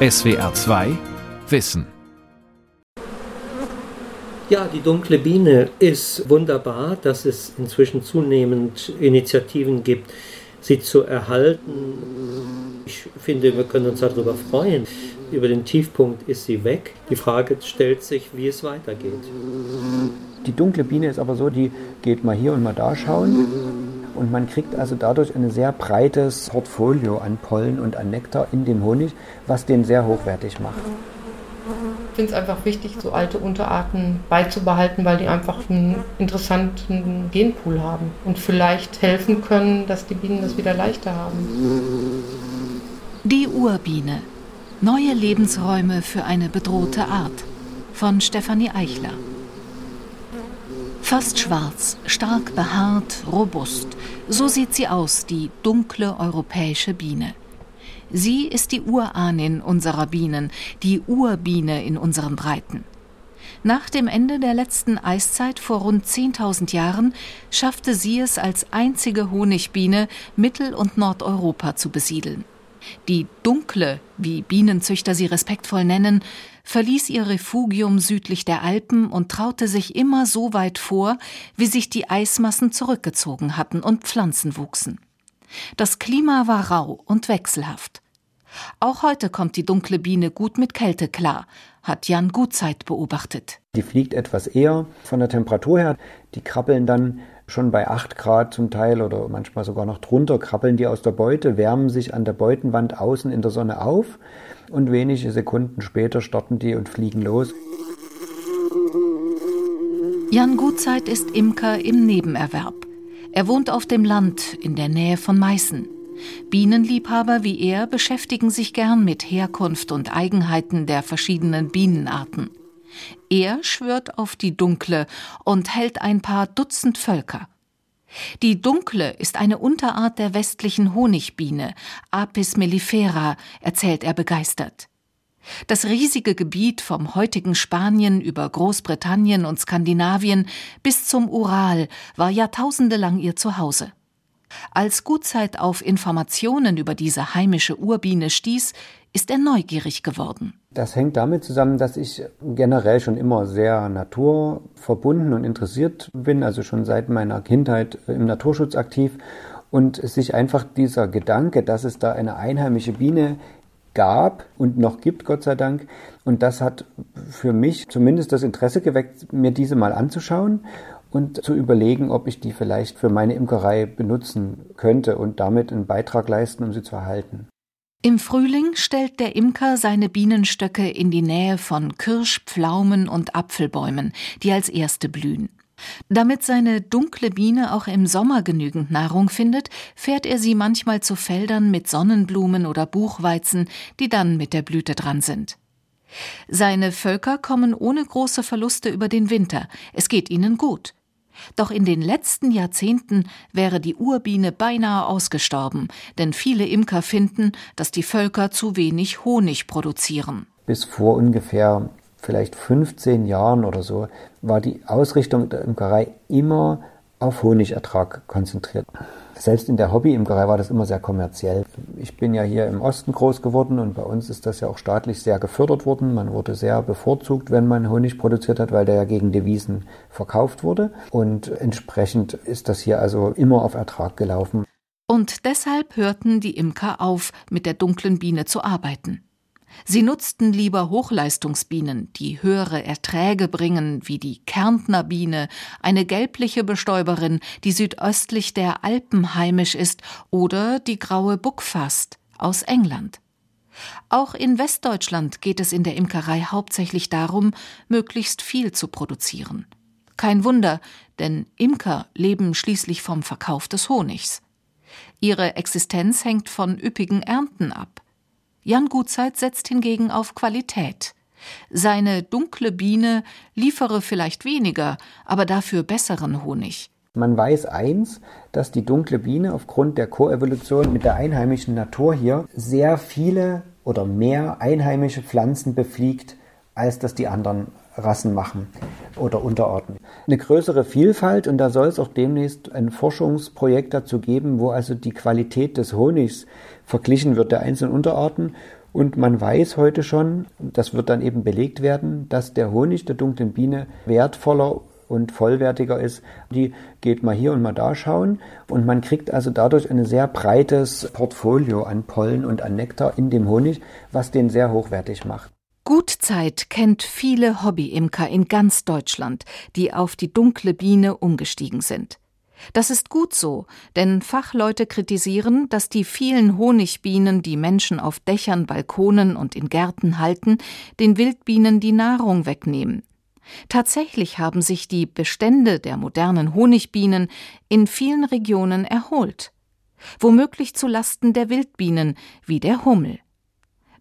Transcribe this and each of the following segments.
SWR 2 Wissen. Ja, die dunkle Biene ist wunderbar, dass es inzwischen zunehmend Initiativen gibt, sie zu erhalten. Ich finde, wir können uns darüber freuen. Über den Tiefpunkt ist sie weg. Die Frage stellt sich, wie es weitergeht. Die dunkle Biene ist aber so, die geht mal hier und mal da schauen. Und man kriegt also dadurch ein sehr breites Portfolio an Pollen und an Nektar in dem Honig, was den sehr hochwertig macht. Ich finde es einfach wichtig, so alte Unterarten beizubehalten, weil die einfach einen interessanten Genpool haben und vielleicht helfen können, dass die Bienen das wieder leichter haben. Die Urbiene. Neue Lebensräume für eine bedrohte Art. Von Stefanie Eichler. Fast schwarz, stark behaart, robust. So sieht sie aus, die dunkle europäische Biene. Sie ist die Urahnin unserer Bienen, die Urbiene in unseren Breiten. Nach dem Ende der letzten Eiszeit vor rund 10.000 Jahren schaffte sie es als einzige Honigbiene, Mittel- und Nordeuropa zu besiedeln. Die dunkle, wie Bienenzüchter sie respektvoll nennen, verließ ihr Refugium südlich der Alpen und traute sich immer so weit vor, wie sich die Eismassen zurückgezogen hatten und Pflanzen wuchsen. Das Klima war rau und wechselhaft. Auch heute kommt die dunkle Biene gut mit Kälte klar, hat Jan Gutzeit beobachtet. Die fliegt etwas eher von der Temperatur her. Die krabbeln dann schon bei 8 Grad zum Teil oder manchmal sogar noch drunter, krabbeln die aus der Beute, wärmen sich an der Beutenwand außen in der Sonne auf und wenige Sekunden später starten die und fliegen los. Jan Gutzeit ist Imker im Nebenerwerb. Er wohnt auf dem Land in der Nähe von Meißen. Bienenliebhaber wie er beschäftigen sich gern mit Herkunft und Eigenheiten der verschiedenen Bienenarten. Er schwört auf die dunkle und hält ein paar Dutzend Völker. Die dunkle ist eine Unterart der westlichen Honigbiene, Apis mellifera, erzählt er begeistert. Das riesige Gebiet vom heutigen Spanien über Großbritannien und Skandinavien bis zum Ural war jahrtausendelang ihr Zuhause. Als Gutzeit auf Informationen über diese heimische Urbiene stieß, ist er neugierig geworden. Das hängt damit zusammen, dass ich generell schon immer sehr naturverbunden und interessiert bin, also schon seit meiner Kindheit im Naturschutz aktiv und sich einfach dieser Gedanke, dass es da eine einheimische Biene gab und noch gibt, Gott sei Dank. Und das hat für mich zumindest das Interesse geweckt, mir diese mal anzuschauen und zu überlegen, ob ich die vielleicht für meine Imkerei benutzen könnte und damit einen Beitrag leisten, um sie zu erhalten. Im Frühling stellt der Imker seine Bienenstöcke in die Nähe von Kirsch, Pflaumen und Apfelbäumen, die als erste blühen. Damit seine dunkle Biene auch im Sommer genügend Nahrung findet, fährt er sie manchmal zu Feldern mit Sonnenblumen oder Buchweizen, die dann mit der Blüte dran sind. Seine Völker kommen ohne große Verluste über den Winter, es geht ihnen gut. Doch in den letzten Jahrzehnten wäre die Urbiene beinahe ausgestorben, denn viele Imker finden, dass die Völker zu wenig Honig produzieren. Bis vor ungefähr vielleicht 15 Jahren oder so war die Ausrichtung der Imkerei immer auf Honigertrag konzentriert. Selbst in der Hobbyimkerei war das immer sehr kommerziell. Ich bin ja hier im Osten groß geworden und bei uns ist das ja auch staatlich sehr gefördert worden. Man wurde sehr bevorzugt, wenn man Honig produziert hat, weil der ja gegen Devisen verkauft wurde. Und entsprechend ist das hier also immer auf Ertrag gelaufen. Und deshalb hörten die Imker auf, mit der dunklen Biene zu arbeiten. Sie nutzten lieber Hochleistungsbienen, die höhere Erträge bringen, wie die Kärntner Biene, eine gelbliche Bestäuberin, die südöstlich der Alpen heimisch ist, oder die graue Buckfast aus England. Auch in Westdeutschland geht es in der Imkerei hauptsächlich darum, möglichst viel zu produzieren. Kein Wunder, denn Imker leben schließlich vom Verkauf des Honigs. Ihre Existenz hängt von üppigen Ernten ab. Jan Gutzeit setzt hingegen auf Qualität. Seine dunkle Biene liefere vielleicht weniger, aber dafür besseren Honig. Man weiß eins, dass die dunkle Biene aufgrund der Koevolution mit der einheimischen Natur hier sehr viele oder mehr einheimische Pflanzen befliegt, als das die anderen Rassen machen oder Unterarten. Eine größere Vielfalt und da soll es auch demnächst ein Forschungsprojekt dazu geben, wo also die Qualität des Honigs verglichen wird der einzelnen Unterarten und man weiß heute schon, das wird dann eben belegt werden, dass der Honig der dunklen Biene wertvoller und vollwertiger ist. Die geht mal hier und mal da schauen und man kriegt also dadurch ein sehr breites Portfolio an Pollen und an Nektar in dem Honig, was den sehr hochwertig macht. Gutzeit kennt viele Hobbyimker in ganz Deutschland, die auf die dunkle Biene umgestiegen sind. Das ist gut so, denn Fachleute kritisieren, dass die vielen Honigbienen, die Menschen auf Dächern, Balkonen und in Gärten halten, den Wildbienen die Nahrung wegnehmen. Tatsächlich haben sich die Bestände der modernen Honigbienen in vielen Regionen erholt, womöglich zu Lasten der Wildbienen wie der Hummel.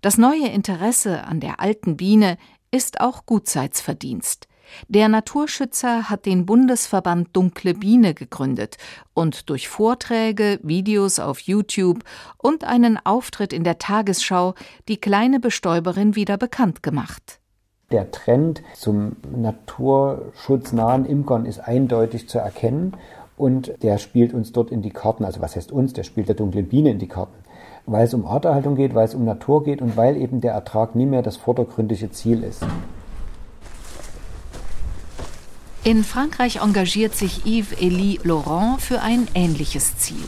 Das neue Interesse an der alten Biene ist auch Gutzeitsverdienst. Der Naturschützer hat den Bundesverband Dunkle Biene gegründet und durch Vorträge, Videos auf YouTube und einen Auftritt in der Tagesschau die kleine Bestäuberin wieder bekannt gemacht. Der Trend zum naturschutznahen Imkern ist eindeutig zu erkennen und der spielt uns dort in die Karten. Also was heißt uns? Der spielt der dunklen Biene in die Karten. Weil es um Arterhaltung geht, weil es um Natur geht und weil eben der Ertrag nie mehr das vordergründige Ziel ist. In Frankreich engagiert sich Yves-Élie Laurent für ein ähnliches Ziel.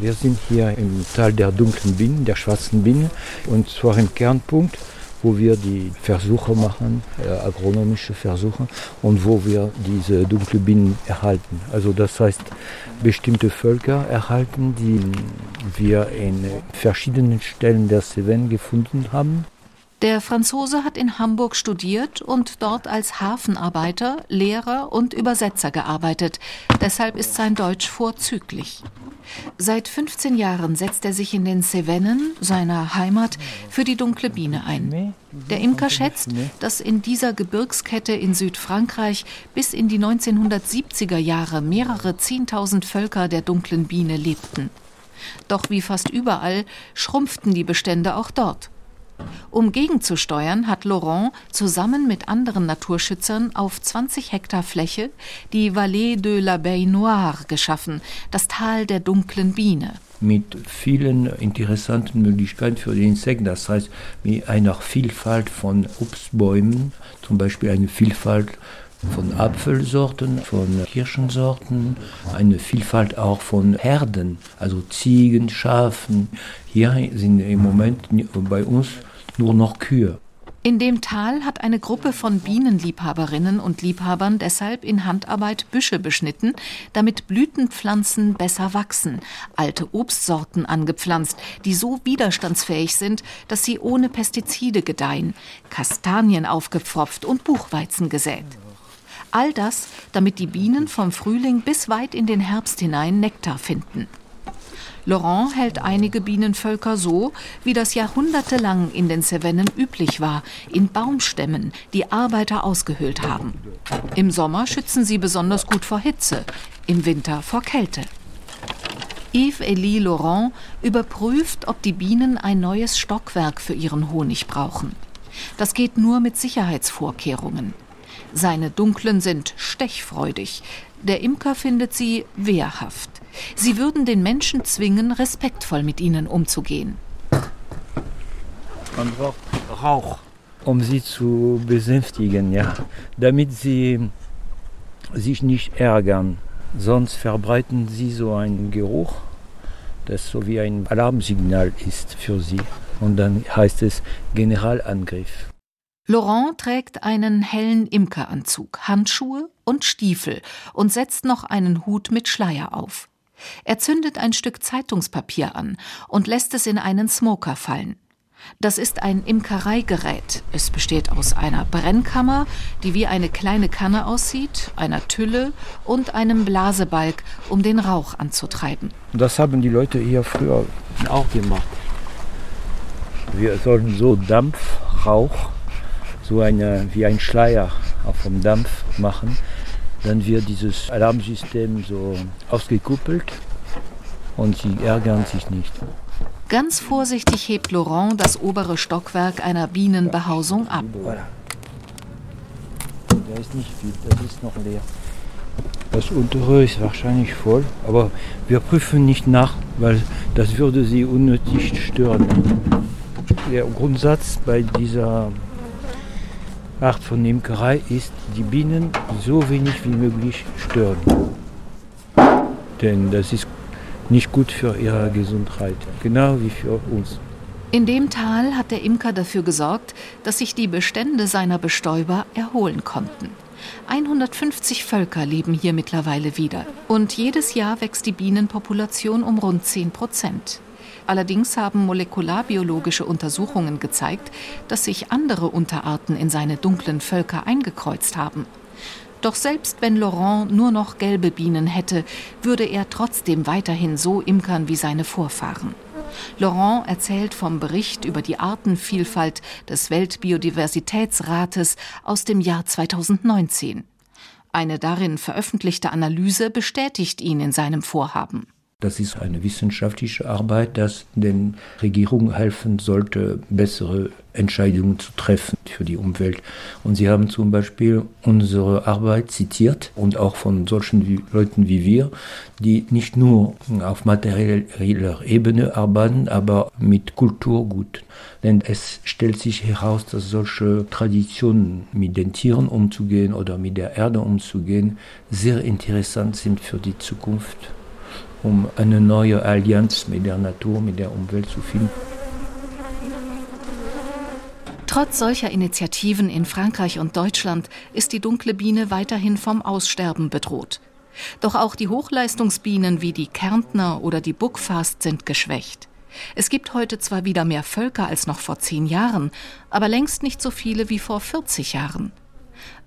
Wir sind hier im Tal der dunklen Bienen, der schwarzen Bienen, und zwar im Kernpunkt wo wir die Versuche machen, äh, agronomische Versuche und wo wir diese dunkle Bienen erhalten. Also das heißt, bestimmte Völker erhalten, die wir in verschiedenen Stellen der Cevennes gefunden haben. Der Franzose hat in Hamburg studiert und dort als Hafenarbeiter, Lehrer und Übersetzer gearbeitet. Deshalb ist sein Deutsch vorzüglich. Seit 15 Jahren setzt er sich in den Cevennen, seiner Heimat, für die dunkle Biene ein. Der Imker schätzt, dass in dieser Gebirgskette in Südfrankreich bis in die 1970er Jahre mehrere Zehntausend Völker der dunklen Biene lebten. Doch wie fast überall schrumpften die Bestände auch dort. Um gegenzusteuern, hat Laurent zusammen mit anderen Naturschützern auf 20 Hektar Fläche die Vallée de l'Abeille Noire geschaffen, das Tal der dunklen Biene mit vielen interessanten Möglichkeiten für die Insekten. Das heißt, mit einer Vielfalt von Obstbäumen, zum Beispiel eine Vielfalt von Apfelsorten, von Kirschensorten, eine Vielfalt auch von Herden, also Ziegen, Schafen. Hier sind im Moment bei uns nur noch Kühe. In dem Tal hat eine Gruppe von Bienenliebhaberinnen und Liebhabern deshalb in Handarbeit Büsche beschnitten, damit Blütenpflanzen besser wachsen, alte Obstsorten angepflanzt, die so widerstandsfähig sind, dass sie ohne Pestizide gedeihen, Kastanien aufgepfropft und Buchweizen gesät. All das, damit die Bienen vom Frühling bis weit in den Herbst hinein Nektar finden. Laurent hält einige Bienenvölker so, wie das jahrhundertelang in den Cevennen üblich war, in Baumstämmen, die Arbeiter ausgehöhlt haben. Im Sommer schützen sie besonders gut vor Hitze, im Winter vor Kälte. Yves-Élie Laurent überprüft, ob die Bienen ein neues Stockwerk für ihren Honig brauchen. Das geht nur mit Sicherheitsvorkehrungen. Seine dunklen sind stechfreudig, der Imker findet sie wehrhaft. Sie würden den Menschen zwingen, respektvoll mit ihnen umzugehen. Man braucht Rauch, um sie zu besänftigen, ja, damit sie sich nicht ärgern. Sonst verbreiten sie so einen Geruch, das so wie ein Alarmsignal ist für sie. Und dann heißt es Generalangriff. Laurent trägt einen hellen Imkeranzug, Handschuhe und Stiefel und setzt noch einen Hut mit Schleier auf. Er zündet ein Stück Zeitungspapier an und lässt es in einen Smoker fallen. Das ist ein Imkereigerät. Es besteht aus einer Brennkammer, die wie eine kleine Kanne aussieht, einer Tülle und einem Blasebalg, um den Rauch anzutreiben. Das haben die Leute hier früher auch gemacht. Wir sollten so Dampf, Rauch, so eine, wie ein Schleier vom Dampf machen dann wird dieses Alarmsystem so ausgekuppelt und sie ärgern sich nicht. Ganz vorsichtig hebt Laurent das obere Stockwerk einer Bienenbehausung ab. da ist nicht viel, das ist noch leer. Das untere ist wahrscheinlich voll, aber wir prüfen nicht nach, weil das würde sie unnötig stören. Der Grundsatz bei dieser Art von Imkerei ist, die Bienen so wenig wie möglich stören. Denn das ist nicht gut für ihre Gesundheit, genau wie für uns. In dem Tal hat der Imker dafür gesorgt, dass sich die Bestände seiner Bestäuber erholen konnten. 150 Völker leben hier mittlerweile wieder und jedes Jahr wächst die Bienenpopulation um rund 10 Prozent. Allerdings haben molekularbiologische Untersuchungen gezeigt, dass sich andere Unterarten in seine dunklen Völker eingekreuzt haben. Doch selbst wenn Laurent nur noch gelbe Bienen hätte, würde er trotzdem weiterhin so imkern wie seine Vorfahren. Laurent erzählt vom Bericht über die Artenvielfalt des Weltbiodiversitätsrates aus dem Jahr 2019. Eine darin veröffentlichte Analyse bestätigt ihn in seinem Vorhaben. Das ist eine wissenschaftliche Arbeit, das den Regierungen helfen sollte, bessere Entscheidungen zu treffen für die Umwelt. Und sie haben zum Beispiel unsere Arbeit zitiert und auch von solchen wie, Leuten wie wir, die nicht nur auf materieller Ebene arbeiten, aber mit Kulturgut. Denn es stellt sich heraus, dass solche Traditionen mit den Tieren umzugehen oder mit der Erde umzugehen sehr interessant sind für die Zukunft um eine neue Allianz mit der Natur, mit der Umwelt zu finden. Trotz solcher Initiativen in Frankreich und Deutschland ist die dunkle Biene weiterhin vom Aussterben bedroht. Doch auch die Hochleistungsbienen wie die Kärntner oder die Buckfast sind geschwächt. Es gibt heute zwar wieder mehr Völker als noch vor zehn Jahren, aber längst nicht so viele wie vor 40 Jahren.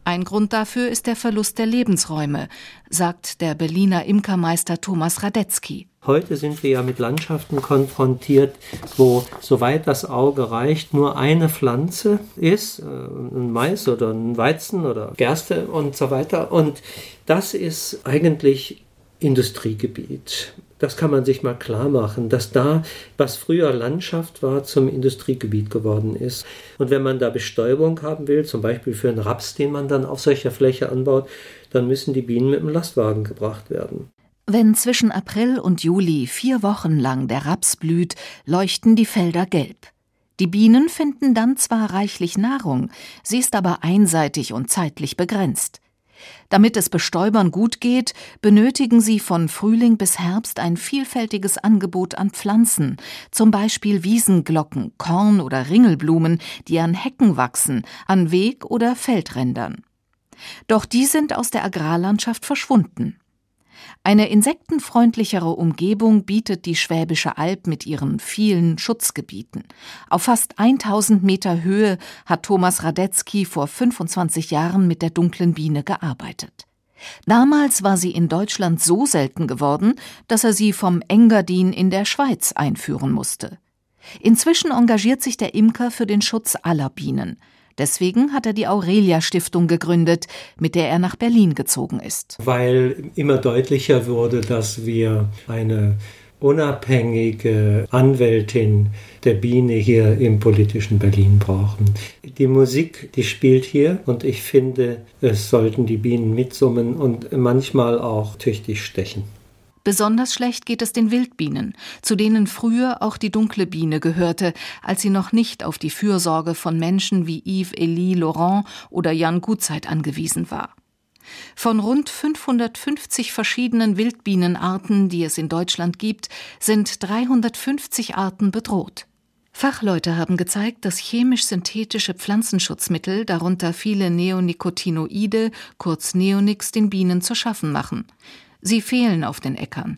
Ein Grund dafür ist der Verlust der Lebensräume, sagt der Berliner Imkermeister Thomas Radetzky. Heute sind wir ja mit Landschaften konfrontiert, wo, soweit das Auge reicht, nur eine Pflanze ist, äh, ein Mais oder ein Weizen oder Gerste und so weiter. Und das ist eigentlich Industriegebiet. Das kann man sich mal klar machen, dass da, was früher Landschaft war, zum Industriegebiet geworden ist. Und wenn man da Bestäubung haben will, zum Beispiel für einen Raps, den man dann auf solcher Fläche anbaut, dann müssen die Bienen mit dem Lastwagen gebracht werden. Wenn zwischen April und Juli vier Wochen lang der Raps blüht, leuchten die Felder gelb. Die Bienen finden dann zwar reichlich Nahrung, sie ist aber einseitig und zeitlich begrenzt. Damit es Bestäubern gut geht, benötigen sie von Frühling bis Herbst ein vielfältiges Angebot an Pflanzen, zum Beispiel Wiesenglocken, Korn oder Ringelblumen, die an Hecken wachsen, an Weg- oder Feldrändern. Doch die sind aus der Agrarlandschaft verschwunden. Eine insektenfreundlichere Umgebung bietet die Schwäbische Alb mit ihren vielen Schutzgebieten. Auf fast 1000 Meter Höhe hat Thomas Radetzky vor 25 Jahren mit der dunklen Biene gearbeitet. Damals war sie in Deutschland so selten geworden, dass er sie vom Engadin in der Schweiz einführen musste. Inzwischen engagiert sich der Imker für den Schutz aller Bienen. Deswegen hat er die Aurelia Stiftung gegründet, mit der er nach Berlin gezogen ist. Weil immer deutlicher wurde, dass wir eine unabhängige Anwältin der Biene hier im politischen Berlin brauchen. Die Musik, die spielt hier und ich finde, es sollten die Bienen mitsummen und manchmal auch tüchtig stechen. Besonders schlecht geht es den Wildbienen, zu denen früher auch die dunkle Biene gehörte, als sie noch nicht auf die Fürsorge von Menschen wie Yves Elie Laurent oder Jan Gutzeit angewiesen war. Von rund 550 verschiedenen Wildbienenarten, die es in Deutschland gibt, sind 350 Arten bedroht. Fachleute haben gezeigt, dass chemisch-synthetische Pflanzenschutzmittel, darunter viele Neonicotinoide, kurz Neonics, den Bienen zu schaffen machen. Sie fehlen auf den Äckern.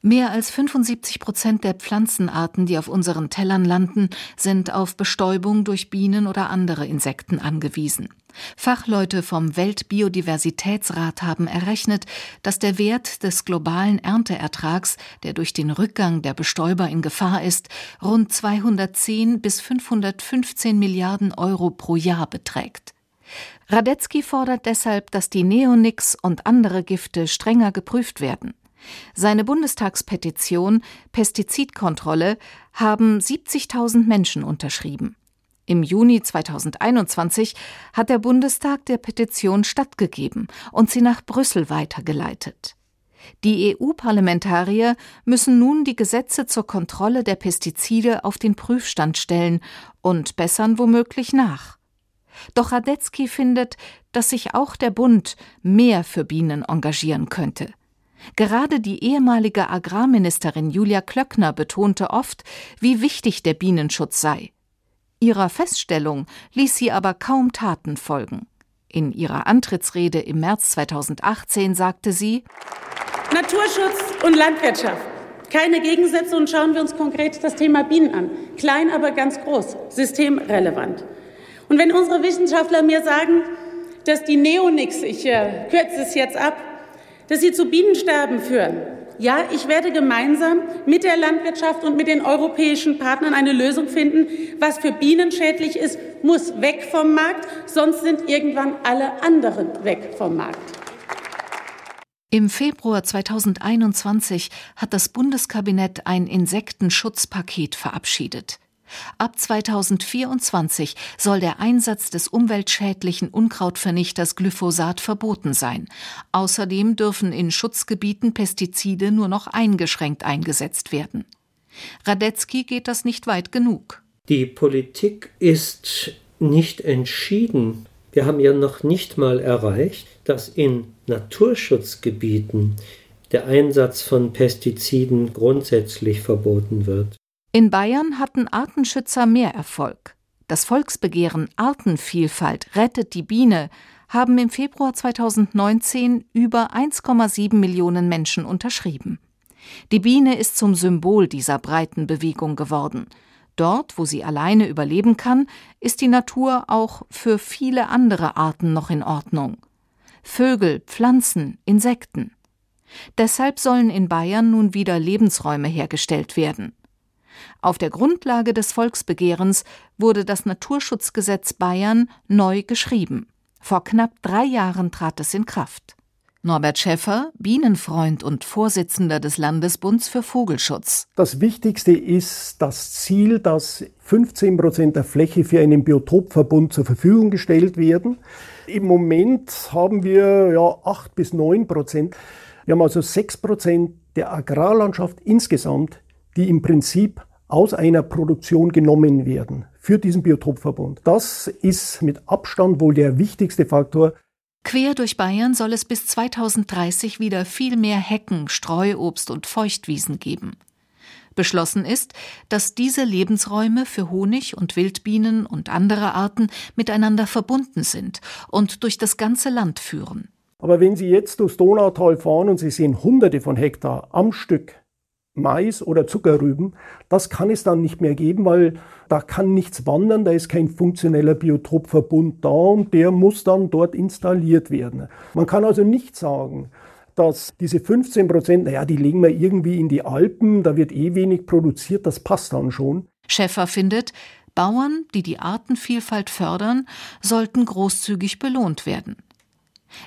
Mehr als 75 Prozent der Pflanzenarten, die auf unseren Tellern landen, sind auf Bestäubung durch Bienen oder andere Insekten angewiesen. Fachleute vom Weltbiodiversitätsrat haben errechnet, dass der Wert des globalen Ernteertrags, der durch den Rückgang der Bestäuber in Gefahr ist, rund 210 bis 515 Milliarden Euro pro Jahr beträgt. Radetzky fordert deshalb, dass die Neonics und andere Gifte strenger geprüft werden. Seine Bundestagspetition Pestizidkontrolle haben 70.000 Menschen unterschrieben. Im Juni 2021 hat der Bundestag der Petition stattgegeben und sie nach Brüssel weitergeleitet. Die EU-Parlamentarier müssen nun die Gesetze zur Kontrolle der Pestizide auf den Prüfstand stellen und bessern womöglich nach. Doch Radetzky findet, dass sich auch der Bund mehr für Bienen engagieren könnte. Gerade die ehemalige Agrarministerin Julia Klöckner betonte oft, wie wichtig der Bienenschutz sei. Ihrer Feststellung ließ sie aber kaum Taten folgen. In ihrer Antrittsrede im März 2018 sagte sie Naturschutz und Landwirtschaft. Keine Gegensätze und schauen wir uns konkret das Thema Bienen an. Klein, aber ganz groß, systemrelevant. Und wenn unsere Wissenschaftler mir sagen, dass die Neonics, ich äh, kürze es jetzt ab, dass sie zu Bienensterben führen, ja, ich werde gemeinsam mit der Landwirtschaft und mit den europäischen Partnern eine Lösung finden. Was für Bienen schädlich ist, muss weg vom Markt, sonst sind irgendwann alle anderen weg vom Markt. Im Februar 2021 hat das Bundeskabinett ein Insektenschutzpaket verabschiedet. Ab 2024 soll der Einsatz des umweltschädlichen Unkrautvernichters Glyphosat verboten sein. Außerdem dürfen in Schutzgebieten Pestizide nur noch eingeschränkt eingesetzt werden. Radetzky geht das nicht weit genug. Die Politik ist nicht entschieden. Wir haben ja noch nicht mal erreicht, dass in Naturschutzgebieten der Einsatz von Pestiziden grundsätzlich verboten wird. In Bayern hatten Artenschützer mehr Erfolg. Das Volksbegehren Artenvielfalt rettet die Biene haben im Februar 2019 über 1,7 Millionen Menschen unterschrieben. Die Biene ist zum Symbol dieser breiten Bewegung geworden. Dort, wo sie alleine überleben kann, ist die Natur auch für viele andere Arten noch in Ordnung. Vögel, Pflanzen, Insekten. Deshalb sollen in Bayern nun wieder Lebensräume hergestellt werden. Auf der Grundlage des Volksbegehrens wurde das Naturschutzgesetz Bayern neu geschrieben. Vor knapp drei Jahren trat es in Kraft. Norbert Schäffer, Bienenfreund und Vorsitzender des Landesbunds für Vogelschutz. Das Wichtigste ist das Ziel, dass 15 Prozent der Fläche für einen Biotopverbund zur Verfügung gestellt werden. Im Moment haben wir ja 8 bis 9 Prozent. Wir haben also 6 Prozent der Agrarlandschaft insgesamt, die im Prinzip aus einer Produktion genommen werden für diesen Biotopverbund. Das ist mit Abstand wohl der wichtigste Faktor. Quer durch Bayern soll es bis 2030 wieder viel mehr Hecken, Streuobst und Feuchtwiesen geben. Beschlossen ist, dass diese Lebensräume für Honig und Wildbienen und andere Arten miteinander verbunden sind und durch das ganze Land führen. Aber wenn Sie jetzt durchs Donautal fahren und Sie sehen Hunderte von Hektar am Stück Mais oder Zuckerrüben, das kann es dann nicht mehr geben, weil da kann nichts wandern, da ist kein funktioneller Biotopverbund da und der muss dann dort installiert werden. Man kann also nicht sagen, dass diese 15 Prozent, naja, die legen wir irgendwie in die Alpen, da wird eh wenig produziert, das passt dann schon. Schäffer findet, Bauern, die die Artenvielfalt fördern, sollten großzügig belohnt werden.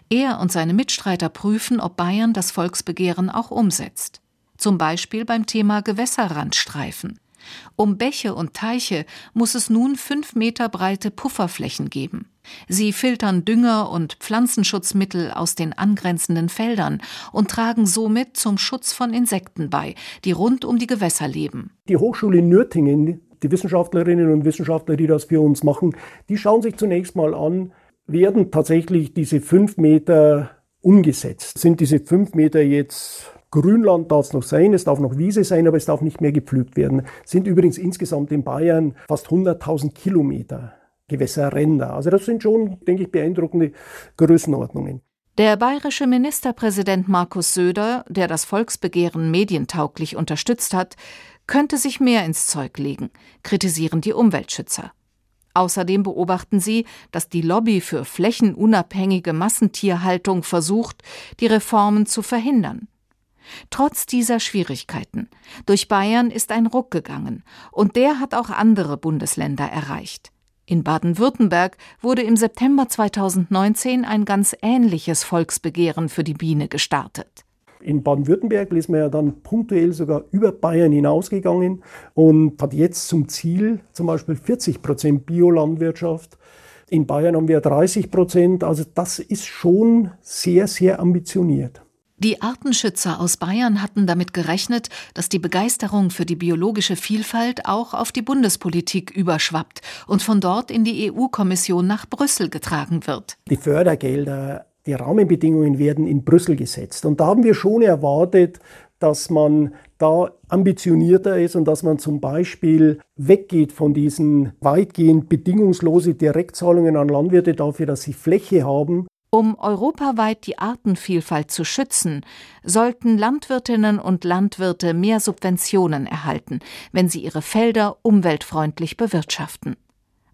Er und seine Mitstreiter prüfen, ob Bayern das Volksbegehren auch umsetzt zum Beispiel beim Thema Gewässerrandstreifen. Um Bäche und Teiche muss es nun fünf Meter breite Pufferflächen geben. Sie filtern Dünger und Pflanzenschutzmittel aus den angrenzenden Feldern und tragen somit zum Schutz von Insekten bei, die rund um die Gewässer leben. Die Hochschule Nürtingen, die Wissenschaftlerinnen und Wissenschaftler, die das für uns machen, die schauen sich zunächst mal an, werden tatsächlich diese fünf Meter umgesetzt? Sind diese fünf Meter jetzt Grünland darf es noch sein, es darf noch Wiese sein, aber es darf nicht mehr gepflügt werden. Sind übrigens insgesamt in Bayern fast 100.000 Kilometer Gewässerränder. Also das sind schon, denke ich, beeindruckende Größenordnungen. Der bayerische Ministerpräsident Markus Söder, der das Volksbegehren medientauglich unterstützt hat, könnte sich mehr ins Zeug legen, kritisieren die Umweltschützer. Außerdem beobachten sie, dass die Lobby für flächenunabhängige Massentierhaltung versucht, die Reformen zu verhindern. Trotz dieser Schwierigkeiten. Durch Bayern ist ein Ruck gegangen, und der hat auch andere Bundesländer erreicht. In Baden-Württemberg wurde im September 2019 ein ganz ähnliches Volksbegehren für die Biene gestartet. In Baden-Württemberg ist man ja dann punktuell sogar über Bayern hinausgegangen und hat jetzt zum Ziel zum Beispiel 40 Prozent Biolandwirtschaft. In Bayern haben wir 30 Prozent. Also das ist schon sehr, sehr ambitioniert. Die Artenschützer aus Bayern hatten damit gerechnet, dass die Begeisterung für die biologische Vielfalt auch auf die Bundespolitik überschwappt und von dort in die EU-Kommission nach Brüssel getragen wird. Die Fördergelder, die Rahmenbedingungen werden in Brüssel gesetzt. Und da haben wir schon erwartet, dass man da ambitionierter ist und dass man zum Beispiel weggeht von diesen weitgehend bedingungslose Direktzahlungen an Landwirte dafür, dass sie Fläche haben, um europaweit die Artenvielfalt zu schützen, sollten Landwirtinnen und Landwirte mehr Subventionen erhalten, wenn sie ihre Felder umweltfreundlich bewirtschaften.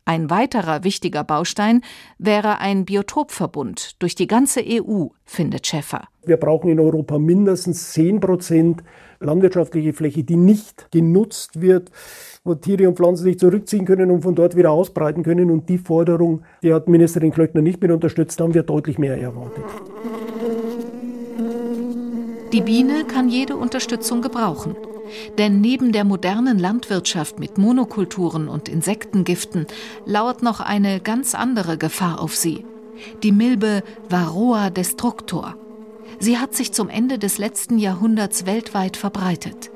Ein weiterer wichtiger Baustein wäre ein Biotopverbund durch die ganze EU, findet Schäffer. Wir brauchen in Europa mindestens 10 Prozent landwirtschaftliche Fläche, die nicht genutzt wird, wo Tiere und Pflanzen sich zurückziehen können und von dort wieder ausbreiten können. Und die Forderung, die hat Ministerin Klöckner nicht mit unterstützt, da haben wir deutlich mehr erwartet. Die Biene kann jede Unterstützung gebrauchen. Denn neben der modernen Landwirtschaft mit Monokulturen und Insektengiften lauert noch eine ganz andere Gefahr auf sie. Die Milbe Varroa destructor. Sie hat sich zum Ende des letzten Jahrhunderts weltweit verbreitet.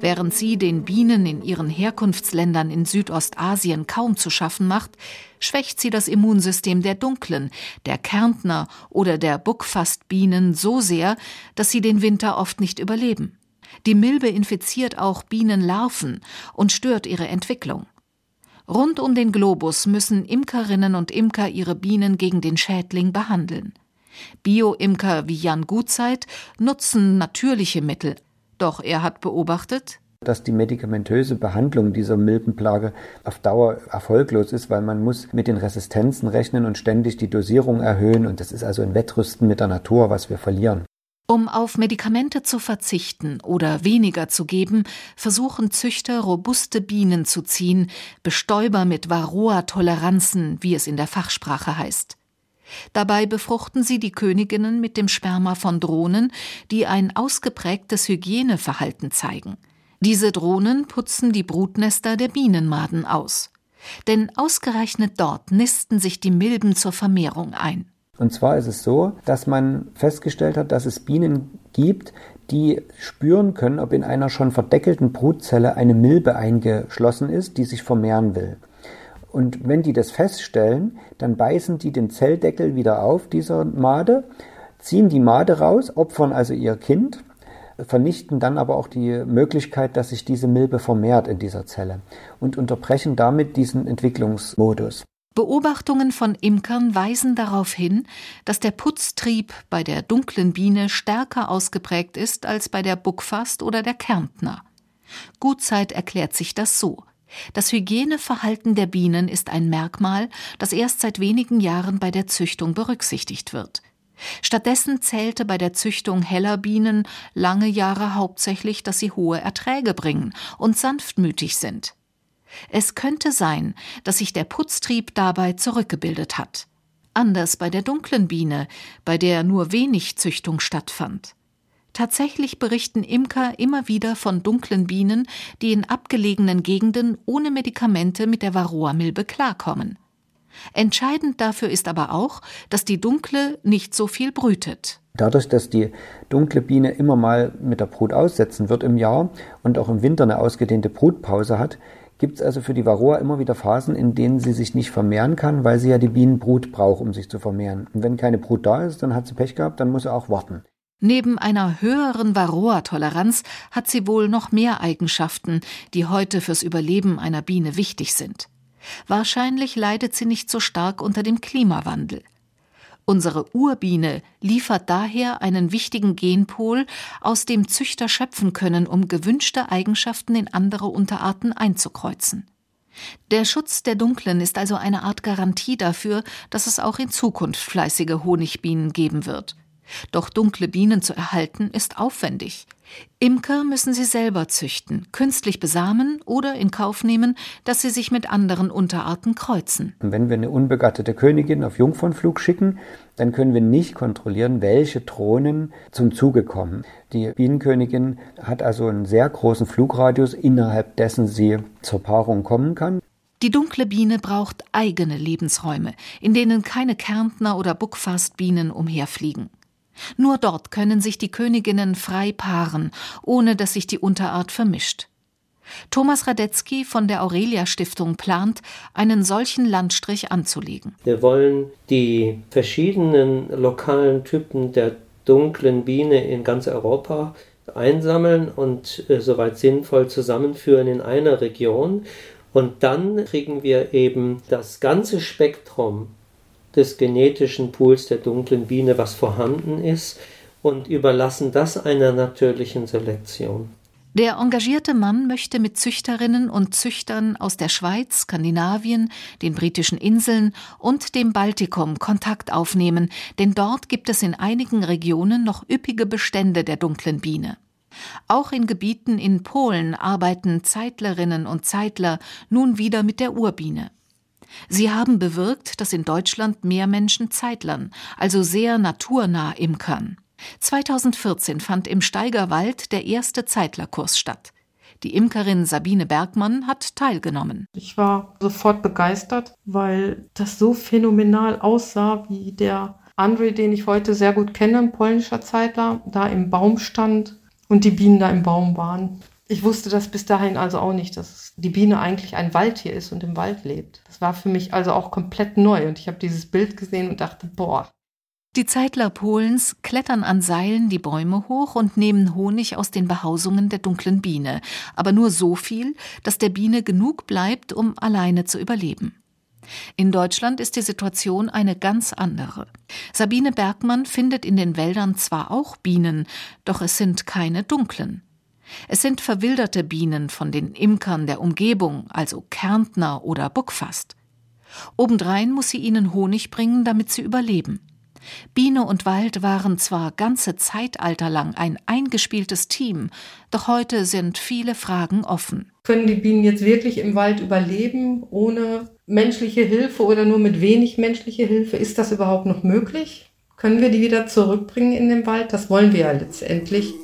Während sie den Bienen in ihren Herkunftsländern in Südostasien kaum zu schaffen macht, schwächt sie das Immunsystem der Dunklen, der Kärntner oder der Buckfastbienen so sehr, dass sie den Winter oft nicht überleben. Die Milbe infiziert auch Bienenlarven und stört ihre Entwicklung. Rund um den Globus müssen Imkerinnen und Imker ihre Bienen gegen den Schädling behandeln. Bio-Imker wie Jan Gutzeit nutzen natürliche Mittel, doch er hat beobachtet, dass die medikamentöse Behandlung dieser Milbenplage auf Dauer erfolglos ist, weil man muss mit den Resistenzen rechnen und ständig die Dosierung erhöhen und das ist also ein Wettrüsten mit der Natur, was wir verlieren. Um auf Medikamente zu verzichten oder weniger zu geben, versuchen Züchter robuste Bienen zu ziehen, Bestäuber mit Varroa-Toleranzen, wie es in der Fachsprache heißt. Dabei befruchten sie die Königinnen mit dem Sperma von Drohnen, die ein ausgeprägtes Hygieneverhalten zeigen. Diese Drohnen putzen die Brutnester der Bienenmaden aus. Denn ausgerechnet dort nisten sich die Milben zur Vermehrung ein. Und zwar ist es so, dass man festgestellt hat, dass es Bienen gibt, die spüren können, ob in einer schon verdeckelten Brutzelle eine Milbe eingeschlossen ist, die sich vermehren will. Und wenn die das feststellen, dann beißen die den Zelldeckel wieder auf dieser Made, ziehen die Made raus, opfern also ihr Kind, vernichten dann aber auch die Möglichkeit, dass sich diese Milbe vermehrt in dieser Zelle und unterbrechen damit diesen Entwicklungsmodus. Beobachtungen von Imkern weisen darauf hin, dass der Putztrieb bei der dunklen Biene stärker ausgeprägt ist als bei der Buckfast oder der Kärntner. Gutzeit erklärt sich das so. Das Hygieneverhalten der Bienen ist ein Merkmal, das erst seit wenigen Jahren bei der Züchtung berücksichtigt wird. Stattdessen zählte bei der Züchtung heller Bienen lange Jahre hauptsächlich, dass sie hohe Erträge bringen und sanftmütig sind. Es könnte sein, dass sich der Putztrieb dabei zurückgebildet hat. Anders bei der dunklen Biene, bei der nur wenig Züchtung stattfand. Tatsächlich berichten Imker immer wieder von dunklen Bienen, die in abgelegenen Gegenden ohne Medikamente mit der Varroamilbe klarkommen. Entscheidend dafür ist aber auch, dass die dunkle nicht so viel brütet. Dadurch, dass die dunkle Biene immer mal mit der Brut aussetzen wird im Jahr und auch im Winter eine ausgedehnte Brutpause hat, gibt es also für die Varroa immer wieder Phasen, in denen sie sich nicht vermehren kann, weil sie ja die Bienenbrut braucht, um sich zu vermehren. Und wenn keine Brut da ist, dann hat sie Pech gehabt, dann muss sie auch warten. Neben einer höheren Varroa-Toleranz hat sie wohl noch mehr Eigenschaften, die heute fürs Überleben einer Biene wichtig sind. Wahrscheinlich leidet sie nicht so stark unter dem Klimawandel. Unsere Urbiene liefert daher einen wichtigen Genpol, aus dem Züchter schöpfen können, um gewünschte Eigenschaften in andere Unterarten einzukreuzen. Der Schutz der Dunklen ist also eine Art Garantie dafür, dass es auch in Zukunft fleißige Honigbienen geben wird. Doch dunkle Bienen zu erhalten ist aufwendig. Imker müssen sie selber züchten, künstlich besamen oder in Kauf nehmen, dass sie sich mit anderen Unterarten kreuzen. Wenn wir eine unbegattete Königin auf Jungfernflug schicken, dann können wir nicht kontrollieren, welche Drohnen zum Zuge kommen. Die Bienenkönigin hat also einen sehr großen Flugradius, innerhalb dessen sie zur Paarung kommen kann. Die dunkle Biene braucht eigene Lebensräume, in denen keine Kärntner oder Buckfastbienen umherfliegen. Nur dort können sich die Königinnen frei paaren, ohne dass sich die Unterart vermischt. Thomas Radetzky von der Aurelia Stiftung plant, einen solchen Landstrich anzulegen. Wir wollen die verschiedenen lokalen Typen der dunklen Biene in ganz Europa einsammeln und äh, soweit sinnvoll zusammenführen in einer Region. Und dann kriegen wir eben das ganze Spektrum des genetischen Pools der dunklen Biene, was vorhanden ist, und überlassen das einer natürlichen Selektion. Der engagierte Mann möchte mit Züchterinnen und Züchtern aus der Schweiz, Skandinavien, den britischen Inseln und dem Baltikum Kontakt aufnehmen, denn dort gibt es in einigen Regionen noch üppige Bestände der dunklen Biene. Auch in Gebieten in Polen arbeiten Zeitlerinnen und Zeitler nun wieder mit der Urbiene. Sie haben bewirkt, dass in Deutschland mehr Menschen zeitlern, also sehr naturnah imkern. 2014 fand im Steigerwald der erste Zeitlerkurs statt. Die Imkerin Sabine Bergmann hat teilgenommen. Ich war sofort begeistert, weil das so phänomenal aussah, wie der André, den ich heute sehr gut kenne, ein polnischer Zeitler, da im Baum stand und die Bienen da im Baum waren. Ich wusste das bis dahin also auch nicht, dass die Biene eigentlich ein Waldtier ist und im Wald lebt. Das war für mich also auch komplett neu und ich habe dieses Bild gesehen und dachte, boah. Die Zeitler Polens klettern an Seilen die Bäume hoch und nehmen Honig aus den Behausungen der dunklen Biene, aber nur so viel, dass der Biene genug bleibt, um alleine zu überleben. In Deutschland ist die Situation eine ganz andere. Sabine Bergmann findet in den Wäldern zwar auch Bienen, doch es sind keine dunklen. Es sind verwilderte Bienen von den Imkern der Umgebung, also Kärntner oder Buckfast. Obendrein muss sie ihnen Honig bringen, damit sie überleben. Biene und Wald waren zwar ganze Zeitalter lang ein eingespieltes Team, doch heute sind viele Fragen offen. Können die Bienen jetzt wirklich im Wald überleben ohne menschliche Hilfe oder nur mit wenig menschlicher Hilfe? Ist das überhaupt noch möglich? Können wir die wieder zurückbringen in den Wald? Das wollen wir ja letztendlich.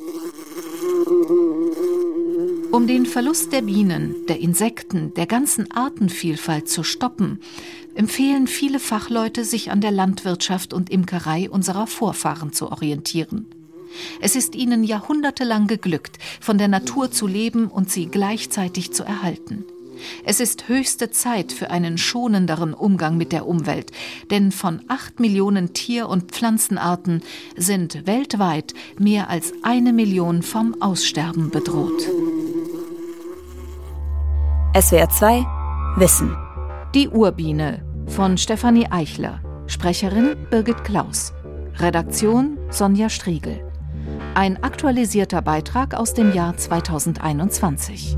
Um den Verlust der Bienen, der Insekten, der ganzen Artenvielfalt zu stoppen, empfehlen viele Fachleute, sich an der Landwirtschaft und Imkerei unserer Vorfahren zu orientieren. Es ist ihnen jahrhundertelang geglückt, von der Natur zu leben und sie gleichzeitig zu erhalten. Es ist höchste Zeit für einen schonenderen Umgang mit der Umwelt, denn von acht Millionen Tier- und Pflanzenarten sind weltweit mehr als eine Million vom Aussterben bedroht. SWR 2 Wissen. Die Urbiene von Stefanie Eichler. Sprecherin Birgit Klaus. Redaktion Sonja Striegel. Ein aktualisierter Beitrag aus dem Jahr 2021.